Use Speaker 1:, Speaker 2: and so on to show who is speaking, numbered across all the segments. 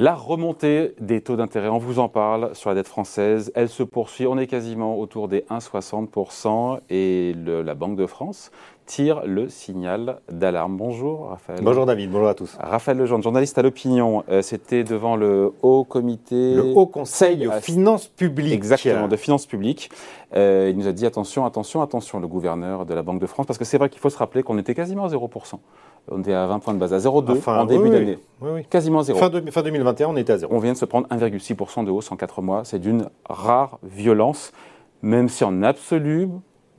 Speaker 1: La remontée des taux d'intérêt, on vous en parle sur la dette française, elle se poursuit, on est quasiment autour des 1,60% et la Banque de France tire le signal d'alarme. Bonjour Raphaël.
Speaker 2: Bonjour David, bonjour à tous.
Speaker 1: Raphaël Lejeune, journaliste à l'opinion, euh, c'était devant le Haut Comité...
Speaker 2: Le Haut Conseil de finances publiques.
Speaker 1: Exactement, de finances publiques. Euh, il nous a dit attention, attention, attention, le gouverneur de la Banque de France, parce que c'est vrai qu'il faut se rappeler qu'on était quasiment à 0%. On était à 20 points de base, à 0,2 en début d'année.
Speaker 2: Oui, oui.
Speaker 1: Quasiment 0.
Speaker 2: Fin, fin 2021, on était à 0.
Speaker 1: On vient de se prendre 1,6% de hausse en 4 mois. C'est d'une rare violence, même si en absolu,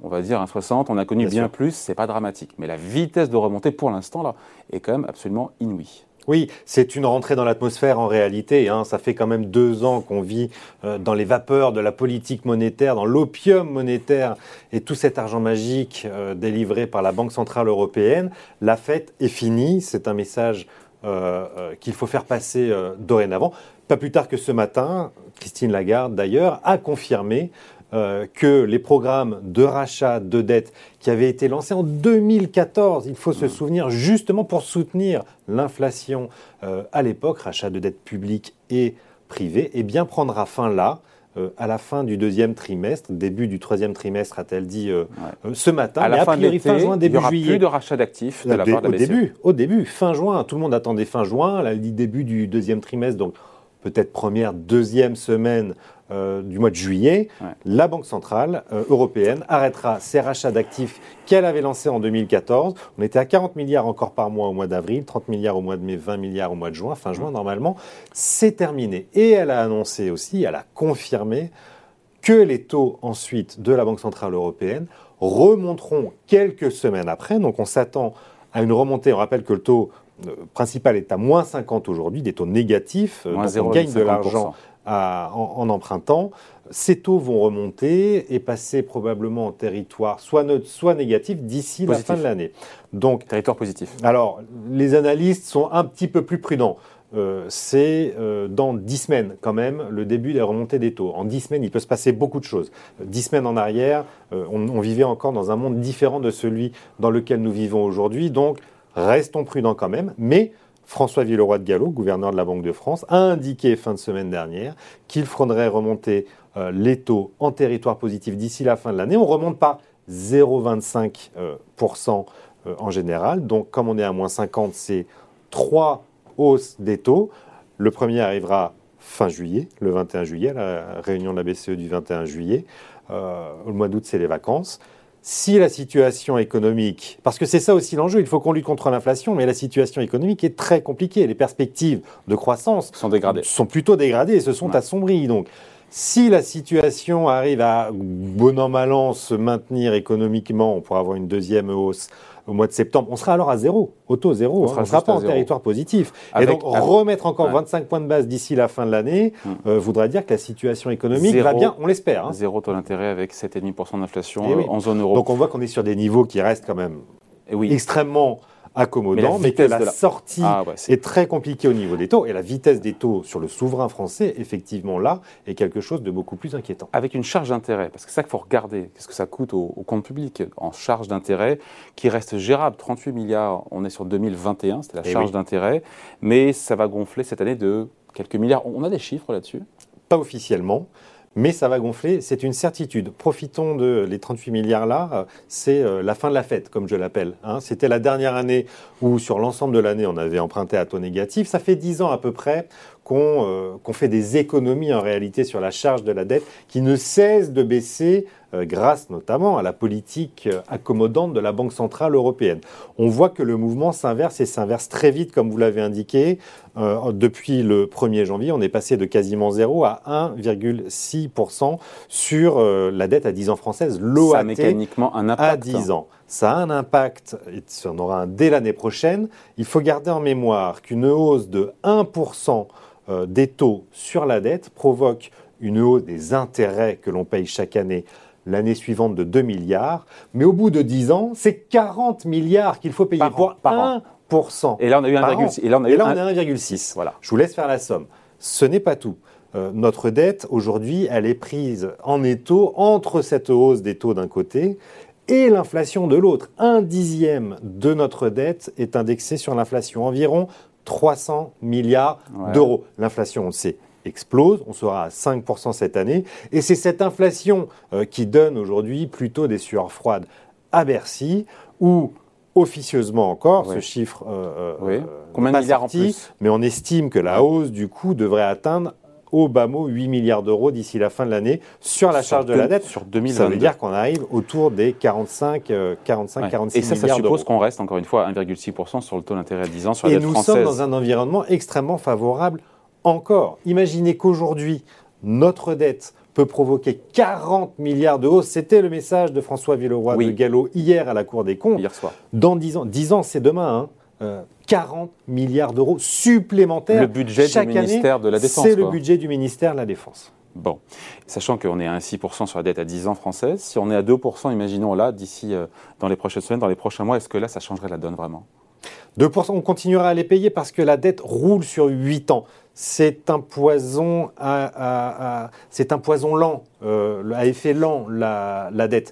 Speaker 1: on va dire un 60, on a connu bien, bien plus, c'est pas dramatique. Mais la vitesse de remontée pour l'instant là est quand même absolument inouïe.
Speaker 2: Oui, c'est une rentrée dans l'atmosphère en réalité. Hein. Ça fait quand même deux ans qu'on vit euh, dans les vapeurs de la politique monétaire, dans l'opium monétaire et tout cet argent magique euh, délivré par la Banque Centrale Européenne. La fête est finie. C'est un message euh, qu'il faut faire passer dorénavant. Pas plus tard que ce matin, Christine Lagarde d'ailleurs a confirmé euh, que les programmes de rachat de dettes qui avaient été lancés en 2014, il faut se souvenir, justement pour soutenir l'inflation euh, à l'époque, rachat de dettes publiques et privées, eh bien prendra fin là. Euh, à la fin du deuxième trimestre, début du troisième trimestre, a-t-elle dit ce matin.
Speaker 1: À la fin fin juin, début il y aura plus de rachat d'actifs de la part de
Speaker 2: la Au début, au début, fin juin, tout le monde attendait fin juin, elle dit début du deuxième trimestre, donc peut-être première, deuxième semaine euh, du mois de juillet, la Banque centrale euh, européenne arrêtera ses rachats d'actifs qu'elle avait lancés en 2014. On était à 40 milliards encore par mois au mois d'avril, 30 milliards au mois de mai, 20 milliards au mois de juin, fin juin normalement. C'est terminé. Et elle a annoncé aussi, elle a confirmé que les taux ensuite de la Banque centrale européenne remonteront quelques semaines après. Donc on s'attend à une remontée. On rappelle que le taux principal est à moins 50 aujourd'hui, des taux négatifs. donc on gagne de l'argent en, empruntant, ces taux vont remonter et passer probablement en territoire soit neutre, soit négatif d'ici la fin de l'année.
Speaker 1: Donc, territoire positif.
Speaker 2: Alors, les analystes sont un petit peu plus prudents. Euh, c'est euh, dans 10 semaines quand même le début des remontées des taux. En 10 semaines, il peut se passer beaucoup de choses. 10 semaines en arrière, euh, on, on, vivait encore dans un monde différent de celui dans lequel nous vivons aujourd'hui. Donc, restons prudents quand même. Mais François Villeroy de Gallo, gouverneur de la Banque de France, a indiqué fin de semaine dernière qu'il faudrait remonter euh, les taux en territoire positif d'ici la fin de l'année. On ne remonte pas 0,25% euh, euh, en général. Donc, comme on est à moins 50, c'est trois hausses des taux. Le premier arrivera fin juillet, le 21 juillet, la réunion de la BCE du 21 juillet. le mois d'août, c'est les vacances si la situation économique, parce que c'est ça aussi l'enjeu, il faut qu'on lutte contre l'inflation, mais la situation économique est très compliquée. Les perspectives de croissance
Speaker 1: sont dégradées,
Speaker 2: sont plutôt dégradées et se sont assombries. Donc, si la situation arrive à bon an mal an se maintenir économiquement, on pourra avoir une deuxième hausse au mois de septembre, on sera alors à zéro, auto zéro, on ne hein. sera, pas en territoire positif. et donc remettre encore 25 points de base d'ici la fin de l'année hmm. euh, voudrait dire que la situation économique va bien, on l'espère. Hein.
Speaker 1: Zéro taux d'intérêt avec 7,5% d'inflation eh en zone euro.
Speaker 2: Donc on voit qu'on est sur des niveaux qui restent quand même eh oui. extrêmement accommodant, mais, que la, sortie ah, est... très compliquée au niveau des taux. Et la vitesse des taux sur le souverain français, effectivement, là, est quelque chose de beaucoup plus inquiétant.
Speaker 1: Avec une charge d'intérêt, parce que c'est ça qu'il faut regarder, qu'est-ce que ça coûte au, compte public en charge d'intérêt, qui reste gérable, 38 milliards, on est sur 2021, c'était la eh charge d'intérêt, mais ça va gonfler cette année de quelques milliards. On a des chiffres là-dessus?
Speaker 2: Pas officiellement mais ça va gonfler, c'est une certitude. Profitons de les 38 milliards là, c'est euh, la fin de la fête, comme je l'appelle. Hein. C'était la dernière année où, sur l'ensemble de l'année, on avait emprunté à taux négatif. Ça fait 10 ans à peu près euh, qu'on fait des économies en réalité sur la charge de la dette qui ne cesse de baisser grâce notamment à la politique euh, accommodante de la Banque Centrale Européenne. On voit que le mouvement s'inverse et s'inverse très vite, comme vous l'avez indiqué. depuis le 1er janvier, on est passé de quasiment 0 à 1,6% sur la dette à 10 ans française, l'OAT
Speaker 1: mécaniquement un impact.
Speaker 2: à 10 ans. Ça a un impact, et ça en aura un dès l'année prochaine. Il faut garder en mémoire qu'une hausse de 1% euh, des taux sur la dette provoque une hausse des intérêts que l'on paye chaque année l'année suivante de 2 milliards, mais au bout de 10 ans, c'est 40 milliards qu'il faut payer pour 1%.
Speaker 1: Et là, on a eu 1,6.
Speaker 2: Et là, on a, 1,6. Voilà. Je vous laisse faire la somme. Ce n'est pas tout. Euh, notre dette, aujourd'hui, elle est prise en étau entre cette hausse des taux d'un côté et l'inflation de l'autre. Un dixième de notre dette est indexé sur l'inflation, environ 300 milliards d'euros. L'inflation, on le sait, explose, on sera à 5% cette année, et c'est cette inflation euh, qui donne aujourd'hui plutôt des sueurs froides à Bercy, où officieusement encore, ce chiffre
Speaker 1: euh, oui. Combien de milliards en plus?
Speaker 2: mais on estime que la hausse du coût devrait atteindre au bas mot 8 milliards d'euros d'ici la fin de l'année sur la charge de la dette.
Speaker 1: Sur 2022.
Speaker 2: Ça veut dire qu'on arrive autour des 45, 45 46
Speaker 1: Et ça,
Speaker 2: ça
Speaker 1: suppose qu'on reste encore une fois à 1,6% sur le taux d'intérêt à 10 ans sur
Speaker 2: la
Speaker 1: dette
Speaker 2: française. Et nous sommes dans un environnement extrêmement favorable encore. Imaginez qu'aujourd'hui, notre dette peut provoquer 40 milliards de hausse. C'était le message de François Villeroy de Gallo hier à la Cour des comptes.
Speaker 1: Hier soir.
Speaker 2: Dans 10 ans, 10 ans c'est demain. Hein. 40 euh, milliards d'euros supplémentaires.
Speaker 1: Le budget
Speaker 2: chaque
Speaker 1: du ministère de la Défense.
Speaker 2: C'est le budget du ministère de la Défense.
Speaker 1: Bon, sachant qu'on est à 6% sur la dette à 10 ans française, si on est à 2%, imaginons là, d'ici euh, dans les prochaines semaines, dans les prochains mois, est-ce que là, ça changerait la donne vraiment?
Speaker 2: 2%, on continuera à les payer parce que la dette roule sur 8 ans. C'est un poison, c'est un poison lent, euh, à effet lent, la, la dette.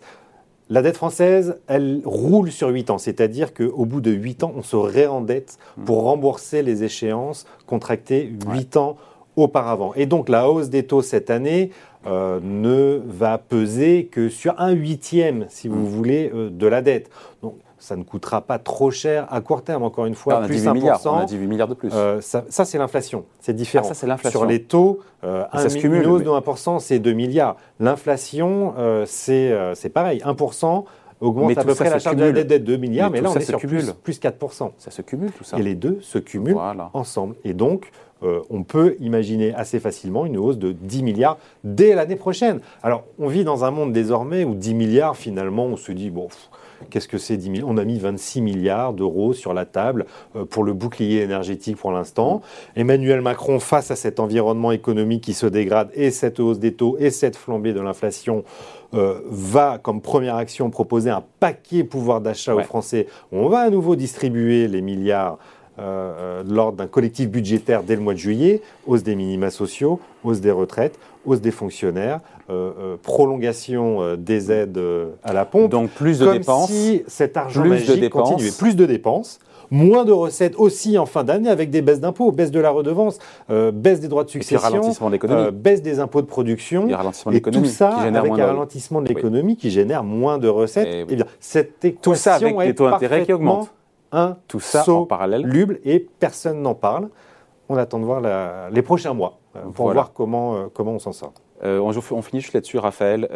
Speaker 2: La dette française, elle roule sur 8 ans, c'est-à-dire qu'au bout de 8 ans, on se réendette pour rembourser les échéances contractées 8 ans auparavant. Et donc la hausse des taux cette année euh, ne va peser que sur un huitième, si vous mm. voulez, euh, de la dette. Donc ça ne coûtera pas trop cher à court terme, encore une fois,
Speaker 1: plus 1%. Milliards, on a 18 milliards de plus. Euh,
Speaker 2: ça, c'est l'inflation, c'est différent.
Speaker 1: Ah, ça, c'est l'inflation.
Speaker 2: Sur les taux, euh, un, se cumule, une hausse de 1%, c'est 2 milliards. L'inflation, euh, c'est pareil, 1% augmente à peu près la charge de la dette de 2 milliards, mais, là, on est sur plus, plus, 4%.
Speaker 1: Ça se cumule, tout ça.
Speaker 2: Et les deux se cumulent ensemble. Et donc, on peut imaginer assez facilement une hausse de 10 milliards dès l'année prochaine. Alors, on vit dans un monde désormais où 10 milliards, finalement, on se dit, bon, Qu'est-ce que c'est 10 milliards On a mis 26 milliards d'euros sur la table euh, pour le bouclier énergétique pour l'instant. Emmanuel Macron, face à cet environnement économique qui se dégrade et cette hausse des taux et cette flambée de l'inflation, euh, va, comme première action, proposer un paquet pouvoir d'achat aux Français. On va à nouveau distribuer les milliards euh, lors d'un collectif budgétaire dès le mois de juillet, hausse des minima sociaux, hausse des retraites, hausse des fonctionnaires, prolongation des aides à la pompe.
Speaker 1: Donc plus de
Speaker 2: comme
Speaker 1: dépenses.
Speaker 2: si cet argent magique continuait. Plus de dépenses. Moins de recettes aussi en fin d'année avec des baisses d'impôts, baisse de la redevance, baisse des droits de succession,
Speaker 1: de
Speaker 2: baisse des impôts de production,
Speaker 1: et, ralentissement et
Speaker 2: tout ça avec un ralentissement de l'économie qui génère moins de recettes. Et, eh bien, cette équation
Speaker 1: tout ça avec des taux d'intérêt qui augmentent
Speaker 2: un
Speaker 1: tout ça en parallèle
Speaker 2: luble et personne n'en parle. On attend de voir les prochains mois euh, pour voir comment, euh, comment on s'en sort.
Speaker 1: Euh, on, finit juste là-dessus, Raphaël.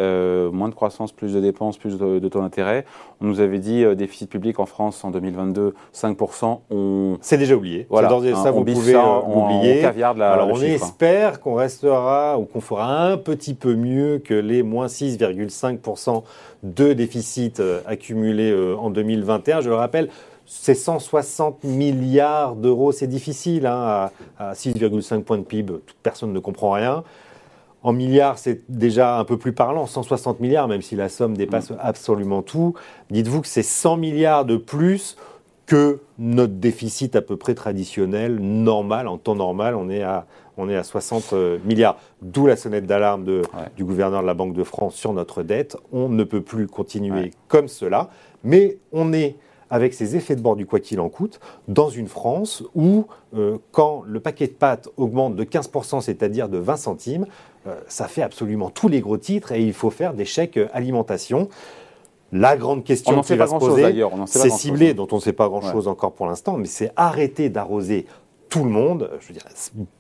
Speaker 1: moins de croissance, plus de dépenses, plus de, taux d'intérêt. On nous avait dit déficit public en France en 2022, 5%. On...
Speaker 2: C'est déjà oublié. Voilà, ça, hein, vous pouvez oublier.
Speaker 1: Alors,
Speaker 2: on espère qu'on restera ou qu'on fera un petit peu mieux que les moins 6,5% de déficit accumulés en 2021. Je le rappelle, c'est 160 milliards d'euros, c'est difficile, hein, à, 6,5 points de PIB, toute personne ne comprend rien. En milliards, c'est déjà un peu plus parlant, 160 milliards, même si la somme dépasse mm. absolument tout. Dites-vous que c'est 100 milliards de plus que notre déficit à peu près traditionnel, normal, en temps normal, on est à, on est à 60 euh, milliards. D'où la sonnette d'alarme du gouverneur de la Banque de France sur notre dette. On ne peut plus continuer comme cela, mais on est avec ces effets de bord du quoi qu'il en coûte, dans une France où, euh, quand le paquet de pâtes augmente de 15%, c'est-à-dire de 20 centimes, euh, ça fait absolument tous les gros titres et il faut faire des chèques alimentation. La grande question qui va se poser, c'est ciblé, dont on ne sait pas grand-chose encore pour l'instant, mais c'est arrêter d'arroser tout le monde. Je veux dire,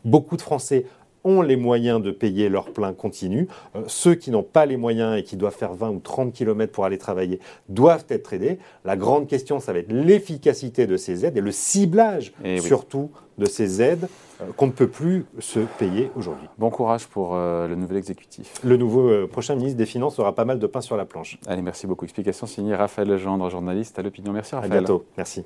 Speaker 2: beaucoup de Français ont les moyens de payer leur plein continu. Euh, ceux qui n'ont pas les moyens et qui doivent faire 20 ou 30 km pour aller travailler doivent être aidés. La grande question, ça va être l'efficacité de ces aides et le ciblage eh surtout de ces aides euh, qu'on ne peut plus se payer aujourd'hui.
Speaker 1: Bon courage pour euh, le nouvel exécutif.
Speaker 2: Le nouveau prochain ministre des Finances aura pas mal de pain sur la planche.
Speaker 1: Allez, merci beaucoup. Explication signée Raphaël Legendre, journaliste à l'opinion. Merci Raphaël.
Speaker 2: À bientôt. Merci.